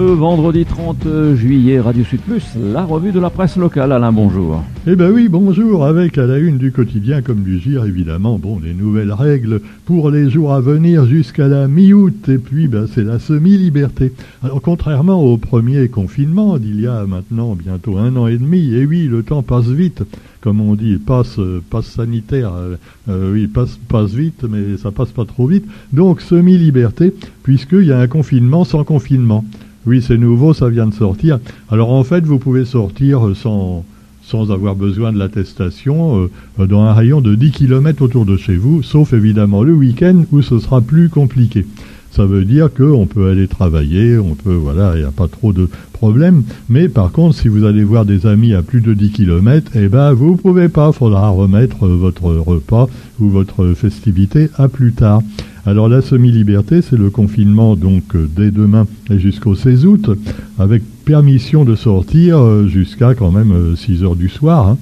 vendredi 30 juillet, Radio Sud Plus, la revue de la presse locale. Alain, bonjour. Eh ben oui, bonjour, avec à la une du quotidien comme du gire, évidemment, bon, les nouvelles règles pour les jours à venir jusqu'à la mi-août, et puis ben, c'est la semi-liberté. Alors contrairement au premier confinement d'il y a maintenant bientôt un an et demi, et oui, le temps passe vite, comme on dit, passe, passe sanitaire, euh, euh, oui, passe, passe vite, mais ça passe pas trop vite. Donc semi-liberté, puisqu'il y a un confinement sans confinement. Oui, c'est nouveau, ça vient de sortir. Alors en fait, vous pouvez sortir sans, sans avoir besoin de l'attestation euh, dans un rayon de 10 km autour de chez vous, sauf évidemment le week-end où ce sera plus compliqué. Ça veut dire qu'on peut aller travailler, on peut, voilà, il n'y a pas trop de problèmes. Mais par contre, si vous allez voir des amis à plus de 10 km, eh ben, vous pouvez pas. Faudra remettre votre repas ou votre festivité à plus tard. Alors la semi-liberté, c'est le confinement donc euh, dès demain et jusqu'au 16 août, avec permission de sortir euh, jusqu'à quand même 6 euh, heures du soir. Hein.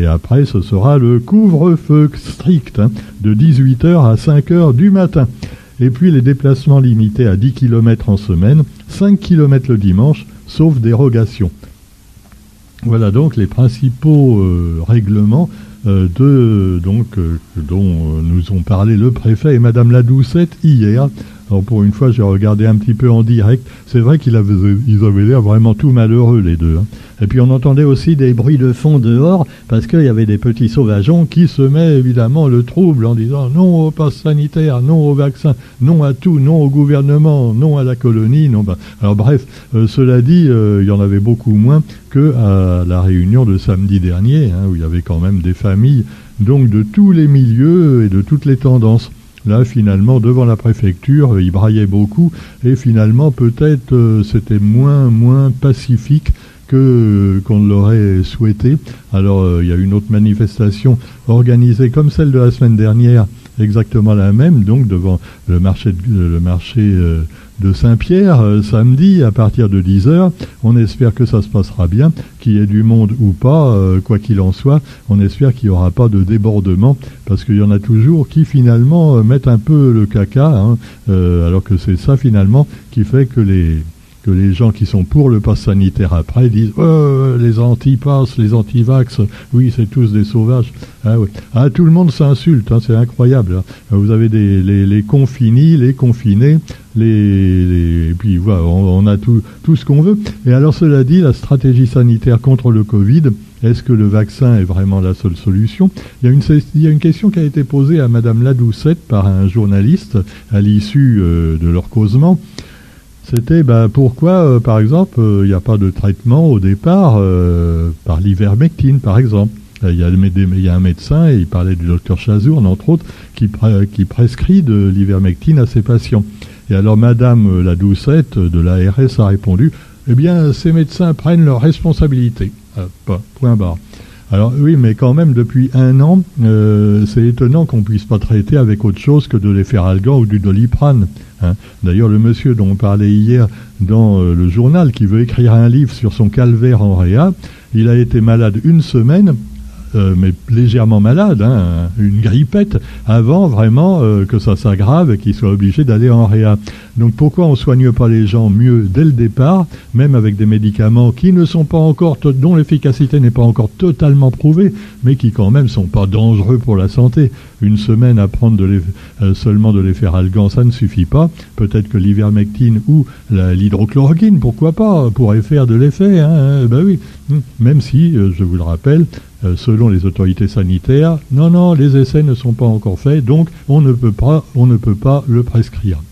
et après, ce sera le couvre-feu strict hein, de 18 heures à 5 heures du matin. Et puis les déplacements limités à 10 km en semaine, 5 km le dimanche, sauf dérogation. Voilà donc les principaux règlements de, donc, euh, dont nous ont parlé le préfet et Madame la Doucette hier alors pour une fois, j'ai regardé un petit peu en direct. C'est vrai qu'ils avaient, l'air vraiment tout malheureux, les deux. Hein. Et puis on entendait aussi des bruits de fond dehors, parce qu'il y avait des petits sauvageons qui semaient évidemment le trouble en disant non au pass sanitaire, non au vaccin, non à tout, non au gouvernement, non à la colonie. Non, bah. Alors bref, euh, cela dit, euh, il y en avait beaucoup moins que à la réunion de samedi dernier, hein, où il y avait quand même des familles donc de tous les milieux et de toutes les tendances. Là, finalement, devant la préfecture, euh, il braillait beaucoup et finalement, peut-être, euh, c'était moins, moins pacifique que euh, qu'on l'aurait souhaité. Alors, il y a une autre manifestation organisée comme celle de la semaine dernière, exactement la même, donc devant le marché de Saint-Pierre euh, samedi à partir de 10h. On espère que ça se passera bien, qu'il y ait du monde ou pas, euh, quoi qu'il en soit. On espère qu'il n'y aura pas de débordement, parce qu'il y en a toujours qui finalement euh, mettent un peu le caca, hein, alors que c'est ça finalement qui fait que les les gens qui sont pour le pass sanitaire après disent oh, les anti-pass, les anti-vax, oui, c'est tous des sauvages. Ah, oui. ah tout le monde s'insulte, hein, c'est incroyable. Hein. Vous avez des, les, les confinis, les confinés, les, et puis voilà, on, a tout, ce qu'on veut. Et alors cela dit, la stratégie sanitaire contre le Covid, est-ce que le vaccin est vraiment la seule solution? Il y, a une, il y, a une, question qui a été posée à Madame Ladoucette par un journaliste à l'issue euh, de leur causement. C'était ben, pourquoi, euh, par exemple, euh, il n'y a pas de traitement au départ euh, par l'ivermectine, par exemple? Il y, a, un médecin, et il parlait du docteur Chazourne, entre autres, qui, qui prescrit de l'ivermectine à ses patients. Et alors Madame la Doucette de l'ARS a répondu, eh bien, ces médecins prennent leurs responsabilités. point barre. Alors oui, mais quand même, depuis un an, c'est étonnant qu'on puisse pas traiter avec autre chose que de l'efferalgan ou du doliprane. Hein. D'ailleurs, le monsieur dont on parlait hier dans euh, le journal, qui veut écrire un livre sur son calvaire en réa, il a été malade une semaine euh, mais légèrement malade, hein, une grippette, avant vraiment euh, que ça s'aggrave et qu'il soit obligé d'aller en réa. Donc pourquoi on soigne pas les gens mieux dès le départ, même avec des médicaments qui ne sont pas encore, dont l'efficacité n'est pas encore totalement prouvée, mais qui quand même sont pas dangereux pour la santé. Une semaine à prendre euh, seulement de l'efferalgan, ça ne suffit pas. Peut-être que l'ivermectine ou l'hydrochloroquine, pourquoi pas, pourrait faire de l'effet. Hein, ben oui, même si, je vous le rappelle, euh, selon les autorités sanitaires, non, non, les essais ne sont pas encore faits, donc on ne peut pas, on ne peut pas le prescrire.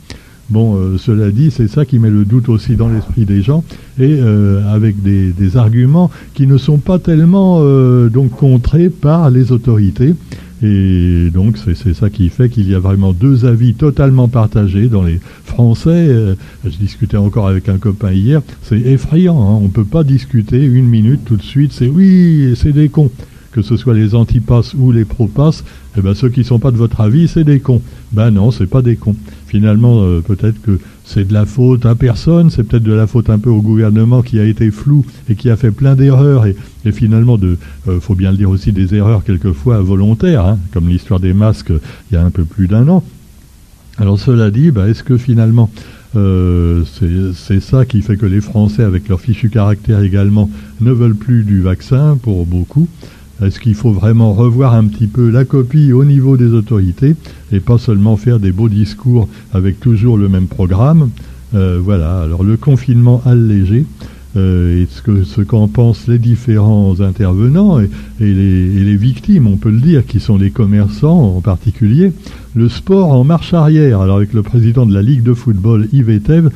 Bon, euh, cela dit, c'est ça qui met le doute aussi dans l'esprit des gens, et euh, avec des, arguments qui ne sont pas tellement donc contrés par les autorités. Et donc c'est ça qui fait qu'il y a vraiment deux avis totalement partagés dans les Français. je discutais encore avec un copain hier, c'est effrayant, hein. on ne peut pas discuter une minute tout de suite, c'est oui, c'est des cons que ce soit les antipasses ou les propasses, eh ben ceux qui ne sont pas de votre avis, c'est des cons. Ben non, c'est pas des cons. Finalement, euh, peut-être que c'est de la faute à personne, c'est peut-être de la faute un peu au gouvernement qui a été flou et qui a fait plein d'erreurs et, finalement, de, euh, faut bien le dire aussi, des erreurs quelquefois volontaires, hein, comme l'histoire des masques il y a un peu plus d'un an. Alors cela dit, ben, est-ce que finalement c'est ça qui fait que les Français, avec leur fichu caractère également, ne veulent plus du vaccin pour beaucoup. Est-ce qu'il faut vraiment revoir un petit peu la copie au niveau des autorités et pas seulement faire des beaux discours avec toujours le même programme Voilà, alors le confinement allégé, euh, et ce que ce qu'en pensent les différents intervenants et, les, victimes, on peut le dire, qui sont les commerçants en particulier. Le sport en marche arrière. Alors avec le président de la Ligue de football, Yves Etève,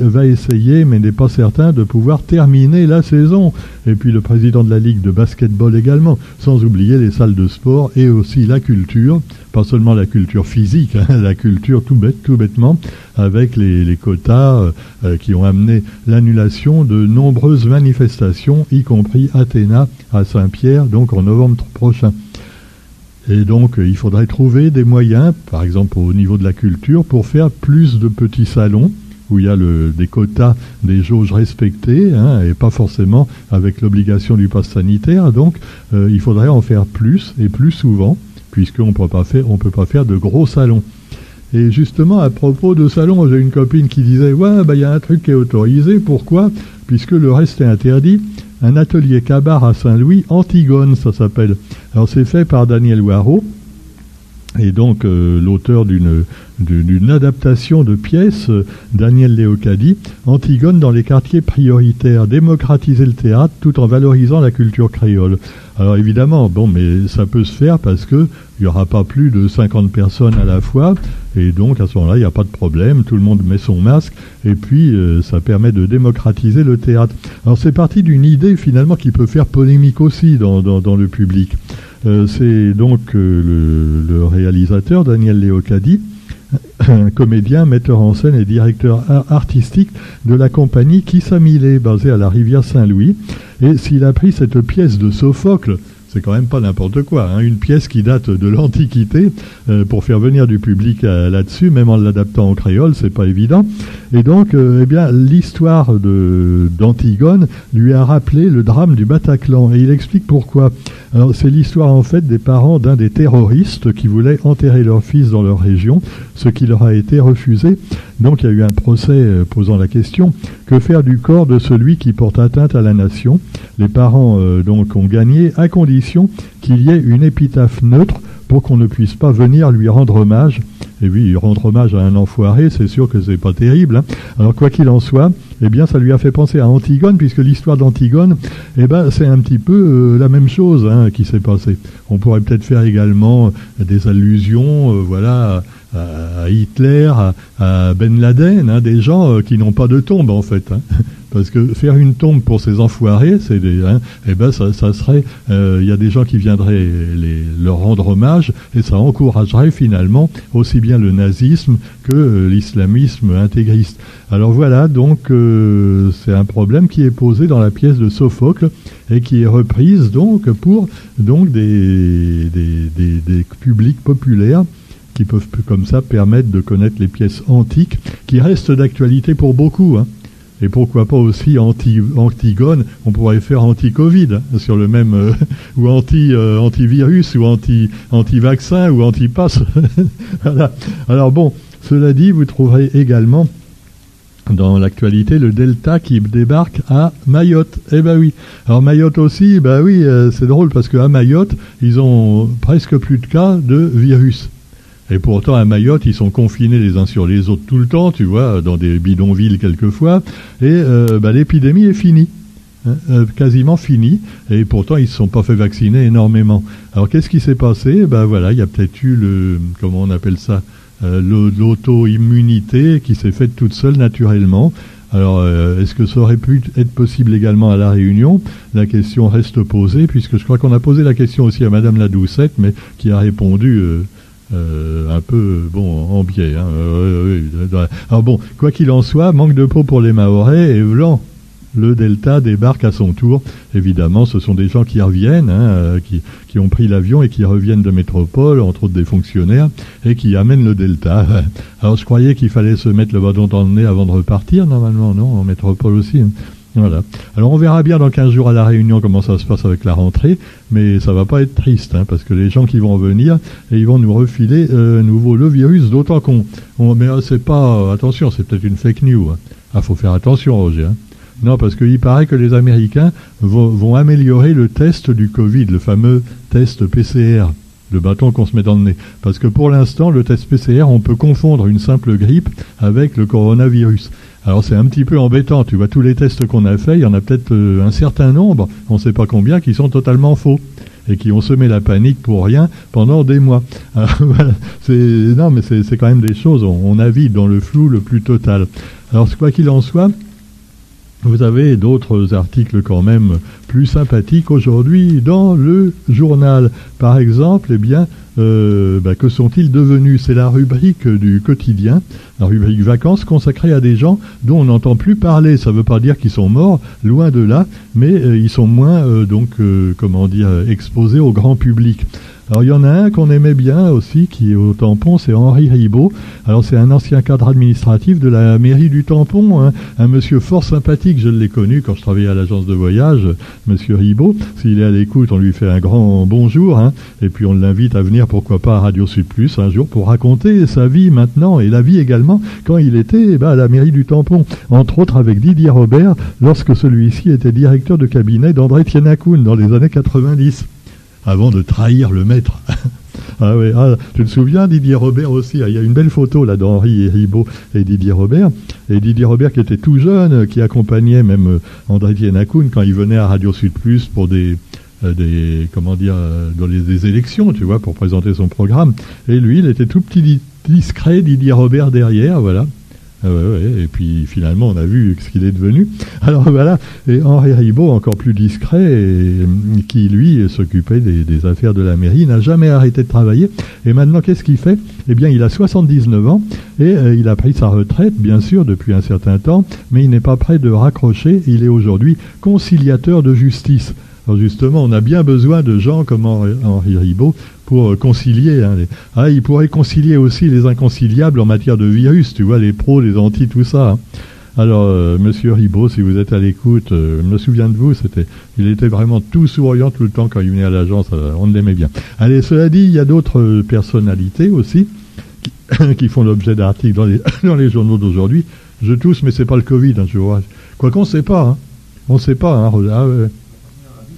va essayer, mais n'est pas certain, de pouvoir terminer la saison. Et puis le président de la Ligue de basketball également, sans oublier les salles de sport et aussi la culture, pas seulement la culture physique, hein, la culture tout bête, tout bêtement, avec les, quotas euh, euh, qui ont amené l'annulation de nombreuses manifestations, y compris Athéna à Saint-Pierre, donc en novembre prochain. Et donc, il faudrait trouver des moyens, par exemple au niveau de la culture, pour faire plus de petits salons où il y a des quotas, des jauges respectées, hein, et pas forcément avec l'obligation du pass sanitaire. Donc, euh, il faudrait en faire plus et plus souvent, puisqu'on ne peut pas faire de gros salons. Et justement, à propos de salons, j'ai une copine qui disait Ouais, bah, il y a un truc qui est autorisé. Pourquoi? Puisque le reste est interdit. Un atelier cabar à Saint-Louis, Antigone, ça s'appelle. Alors, c'est fait par Daniel Waro, et donc euh, l'auteur d'une d'une adaptation de pièce, euh, Daniel Léocadi, Antigone dans les quartiers prioritaires, démocratiser le théâtre tout en valorisant la culture créole. Alors évidemment, bon, mais ça peut se faire parce que il n'y aura pas plus de 50 personnes à la fois, et donc à ce moment-là, il n'y a pas de problème, tout le monde met son masque, et puis euh, ça permet de démocratiser le théâtre. Alors c'est parti d'une idée finalement qui peut faire polémique aussi dans, dans, le public. Euh, c'est donc le, le, réalisateur Daniel Léocadi comédien, metteur en scène et directeur artistique de la compagnie Kissamilé, basée à la rivière Saint-Louis. Et s'il a pris cette pièce de Sophocle, c'est quand même pas n'importe quoi. Hein. Une pièce qui date de l'Antiquité euh, pour faire venir du public euh, là-dessus, même en l'adaptant en créole, c'est pas évident. Et donc, euh, eh bien, l'histoire d'Antigone lui a rappelé le drame du Bataclan, et il explique pourquoi. Alors, c'est l'histoire en fait des parents d'un des terroristes qui voulaient enterrer leur fils dans leur région, ce qui leur a été refusé. Donc, il y a eu un procès posant la question que faire du corps de celui qui porte atteinte à la nation? Les parents donc ont gagné à condition qu'il y ait une épitaphe neutre pour qu'on ne puisse pas venir lui rendre hommage. Et oui, rendre hommage à un enfoiré, c'est sûr que c'est pas terrible. Hein. Alors quoi qu'il en soit, eh bien, ça lui a fait penser à Antigone, puisque l'histoire d'Antigone, eh ben, c'est un petit peu euh, la même chose hein, qui s'est passé. On pourrait peut-être faire également des allusions, euh, voilà, à, Hitler, à, Ben Laden, hein, des gens euh, qui n'ont pas de tombe en fait. Parce que faire une tombe pour ces enfoirés, c'est hein, eh ben ça, serait, euh, il y a des gens qui viendraient leur rendre hommage et ça encouragerait finalement aussi bien le nazisme que l'islamisme intégriste. Alors voilà, donc euh, c'est un problème qui est posé dans la pièce de Sophocle et qui est reprise donc pour donc des, des, des publics populaires qui peuvent comme ça permettre de connaître les pièces antiques qui restent d'actualité pour beaucoup. Hein. Et pourquoi pas aussi anti, Antigone, on pourrait faire anti-Covid hein, sur le même, euh, ou anti, euh, antivirus, ou anti, anti-vaccin, ou anti-pass. voilà. Alors bon, cela dit, vous trouverez également dans l'actualité le Delta qui débarque à Mayotte. Eh ben oui. Alors Mayotte aussi, ben oui, euh, c'est drôle parce qu'à Mayotte, ils ont presque plus de cas de virus. Et pourtant, à Mayotte, ils sont confinés les uns sur les autres tout le temps, tu vois, dans des bidonvilles quelquefois. Et euh, bah, l'épidémie est finie. Hein, euh, quasiment finie, et pourtant ils ne se sont pas fait vacciner énormément. Alors qu'est-ce qui s'est passé? Ben voilà, il y a peut-être eu le, comment on appelle ça, l'auto-immunité qui s'est faite toute seule naturellement. Alors, est-ce que ça aurait pu être possible également à La Réunion? La question reste posée, puisque je crois qu'on a posé la question aussi à Madame la Doucette, mais qui a répondu euh, un peu bon en biais. Hein. Alors bon, quoi qu'il en soit, manque de peau pour les Mahorais et blanc. Le Delta débarque à son tour. Évidemment, ce sont des gens qui reviennent, hein, euh, qui, qui, ont pris l'avion et qui reviennent de métropole, entre autres des fonctionnaires, et qui amènent le Delta. Alors je croyais qu'il fallait se mettre le bâton dans le nez avant de repartir, normalement, non, en métropole aussi. Hein. Voilà. Alors on verra bien dans 15 jours à la Réunion comment ça se passe avec la rentrée, mais ça va pas être triste, hein, parce que les gens qui vont venir, et ils vont nous refiler euh, nouveau le virus, d'autant qu'on... mais euh, c'est pas... attention, c'est peut-être une fake news. Hein. Ah, faut faire attention, Roger. Hein. Non, parce qu'il paraît que les Américains vont, améliorer le test du Covid, le fameux test PCR, le bâton qu'on se met dans le nez. Parce que pour l'instant, le test PCR, on peut confondre une simple grippe avec le coronavirus. Alors c'est un petit peu embêtant, tu vois, tous les tests qu'on a faits, il y en a peut-être euh, un certain nombre, on ne sait pas combien, qui sont totalement faux et qui ont semé la panique pour rien pendant des mois. Alors, voilà, non, mais c'est quand même des choses, on, on dans le flou le plus total. Alors quoi qu'il en soit, vous avez d'autres articles quand même plus sympathiques aujourd'hui dans le journal. Par exemple, eh bien, euh, bah, que sont-ils devenus? C'est la rubrique du quotidien, la rubrique vacances consacrée à des gens dont on n'entend plus parler. Ça ne veut pas dire qu'ils sont morts, loin de là, mais euh, ils sont moins euh, donc comment dire exposés au grand public. Alors il y en a un qu'on aimait bien aussi, qui est au tampon, c'est Henri Ribaud. Alors c'est un ancien cadre administratif de la mairie du tampon, hein. un monsieur fort sympathique, je l'ai connu quand je travaillais à l'agence de voyage, monsieur Ribaud. S'il est à l'écoute, on lui fait un grand bonjour, hein. et puis on l'invite à venir, pourquoi pas, à Radio Sud Plus un jour pour raconter sa vie maintenant, et la vie également, quand il était eh ben, à la mairie du tampon, entre autres avec Didier Robert, lorsque celui-ci était directeur de cabinet d'André Tienakoun dans les années 90 avant de trahir le maître. ah oui, ah, tu te souviens Didier Robert aussi, ah, il y a une belle photo là d'Henri et Ribot et Didier Robert. Et Didier Robert qui était tout jeune, qui accompagnait même euh, André Tienakoun quand il venait à Radio Sud Plus pour des, euh, des comment dire euh, dans les des élections, tu vois, pour présenter son programme. Et lui, il était tout petit discret, Didier Robert derrière, voilà. Ah et puis finalement, on a vu ce qu'il est devenu. Alors voilà, et Henri Ribaud, encore plus discret, qui lui s'occupait des, affaires de la mairie, n'a jamais arrêté de travailler. Et maintenant, qu'est-ce qu'il fait? Eh bien, il a 79 ans et euh, il a pris sa retraite, bien sûr, depuis un certain temps, mais il n'est pas prêt de raccrocher. Il est aujourd'hui conciliateur de justice. Alors justement, on a bien besoin de gens comme Henri Ribaud pour euh, concilier. Ah, il pourrait concilier aussi les inconciliables en matière de virus, tu vois, les pros, les anti, tout ça. Hein. Alors, euh, Monsieur Ribaud, si vous êtes à l'écoute, euh, je me souviens de vous, c'était, il était vraiment tout souriant tout le temps quand il venait à l'agence, on l'aimait bien. Allez, cela dit, il y a d'autres personnalités aussi qui, font l'objet d'articles dans les, journaux d'aujourd'hui. Je tousse, mais c'est pas le Covid, hein, vois. Quoi qu'on ne sait pas, on ne sait pas. Ah,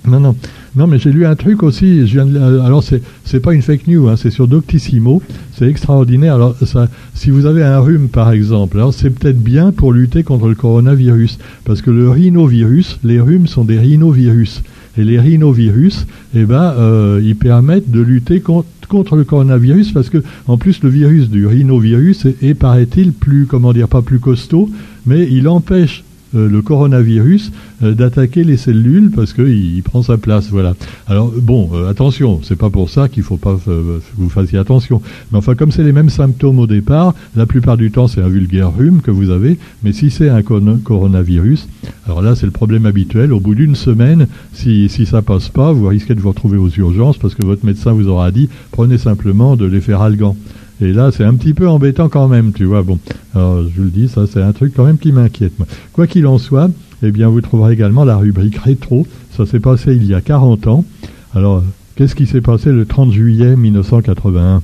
non, non. Non, mais j'ai lu un truc aussi. Je viens de, alors, c'est, c'est pas une fake news, hein, c'est sur Doctissimo. C'est extraordinaire. Alors, ça, si vous avez un rhume, par exemple, alors c'est peut-être bien pour lutter contre le coronavirus. Parce que le rhinovirus, les rhumes sont des rhinovirus. Et les rhinovirus, eh ben, euh, ils permettent de lutter contre, contre le coronavirus parce que, en plus, le virus du rhinovirus est, paraît-il, plus, comment dire, pas plus costaud, mais il empêche le coronavirus euh, d'attaquer les cellules parce qu'il prend sa place. Voilà. Alors bon, euh, attention, c'est pas pour ça qu'il faut pas que vous fassiez attention. Mais enfin, comme c'est les mêmes symptômes au départ, la plupart du temps c'est un vulgaire rhume que vous avez. Mais si c'est un coronavirus, alors là c'est le problème habituel. Au bout d'une semaine, si, si ça passe pas, vous risquez de vous retrouver aux urgences parce que votre médecin vous aura dit prenez simplement de l'effet algan. Et là, c'est un petit peu embêtant quand même, tu vois. Bon, alors je vous le dis, ça c'est un truc quand même qui m'inquiète. Quoi qu'il en soit, eh bien, vous trouverez également la rubrique rétro. Ça s'est passé il y a 40 ans. Alors, qu'est-ce qui s'est passé le 30 juillet 1981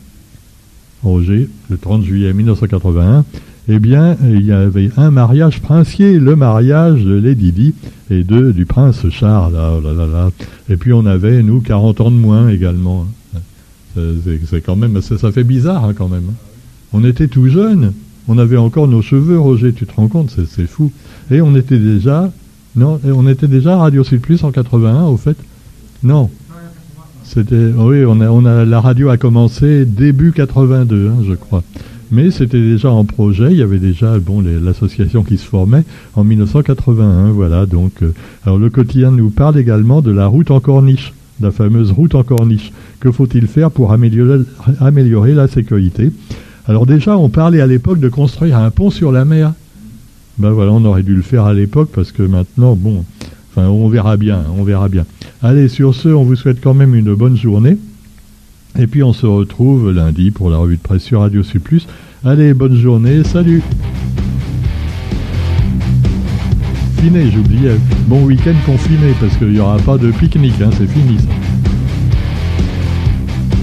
Roger, le 30 juillet 1981, eh bien, il y avait un mariage princier, le mariage de Lady Di et de, du prince Charles. Ah, là. Et puis on avait, nous, 40 ans de moins également. C'est quand même, ça, fait bizarre hein, quand même. Hein. On était tout jeunes, on avait encore nos cheveux, Roger, tu te rends compte, c'est fou. Et on était déjà, non, on était déjà Radio Sud Plus en 81, au fait. Non. C'était, oui, on a, on a, la radio a commencé début 82, hein, je crois. Mais c'était déjà en projet, il y avait déjà bon l'association qui se formait en 1981, voilà. Donc, euh, alors le quotidien nous parle également de la route en corniche la fameuse route en corniche. Que faut-il faire pour améliorer, la sécurité? Alors déjà, on parlait à l'époque de construire un pont sur la mer. Ben voilà, on aurait dû le faire à l'époque parce que maintenant, bon, enfin, on verra bien, on verra bien. Allez, sur ce, on vous souhaite quand même une bonne journée. Et puis on se retrouve lundi pour la revue de presse sur Radio Plus. Allez, bonne journée, salut j'oubliais. Bon week-end confiné, parce qu'il n'y aura pas de pique-nique, hein, c'est fini ça.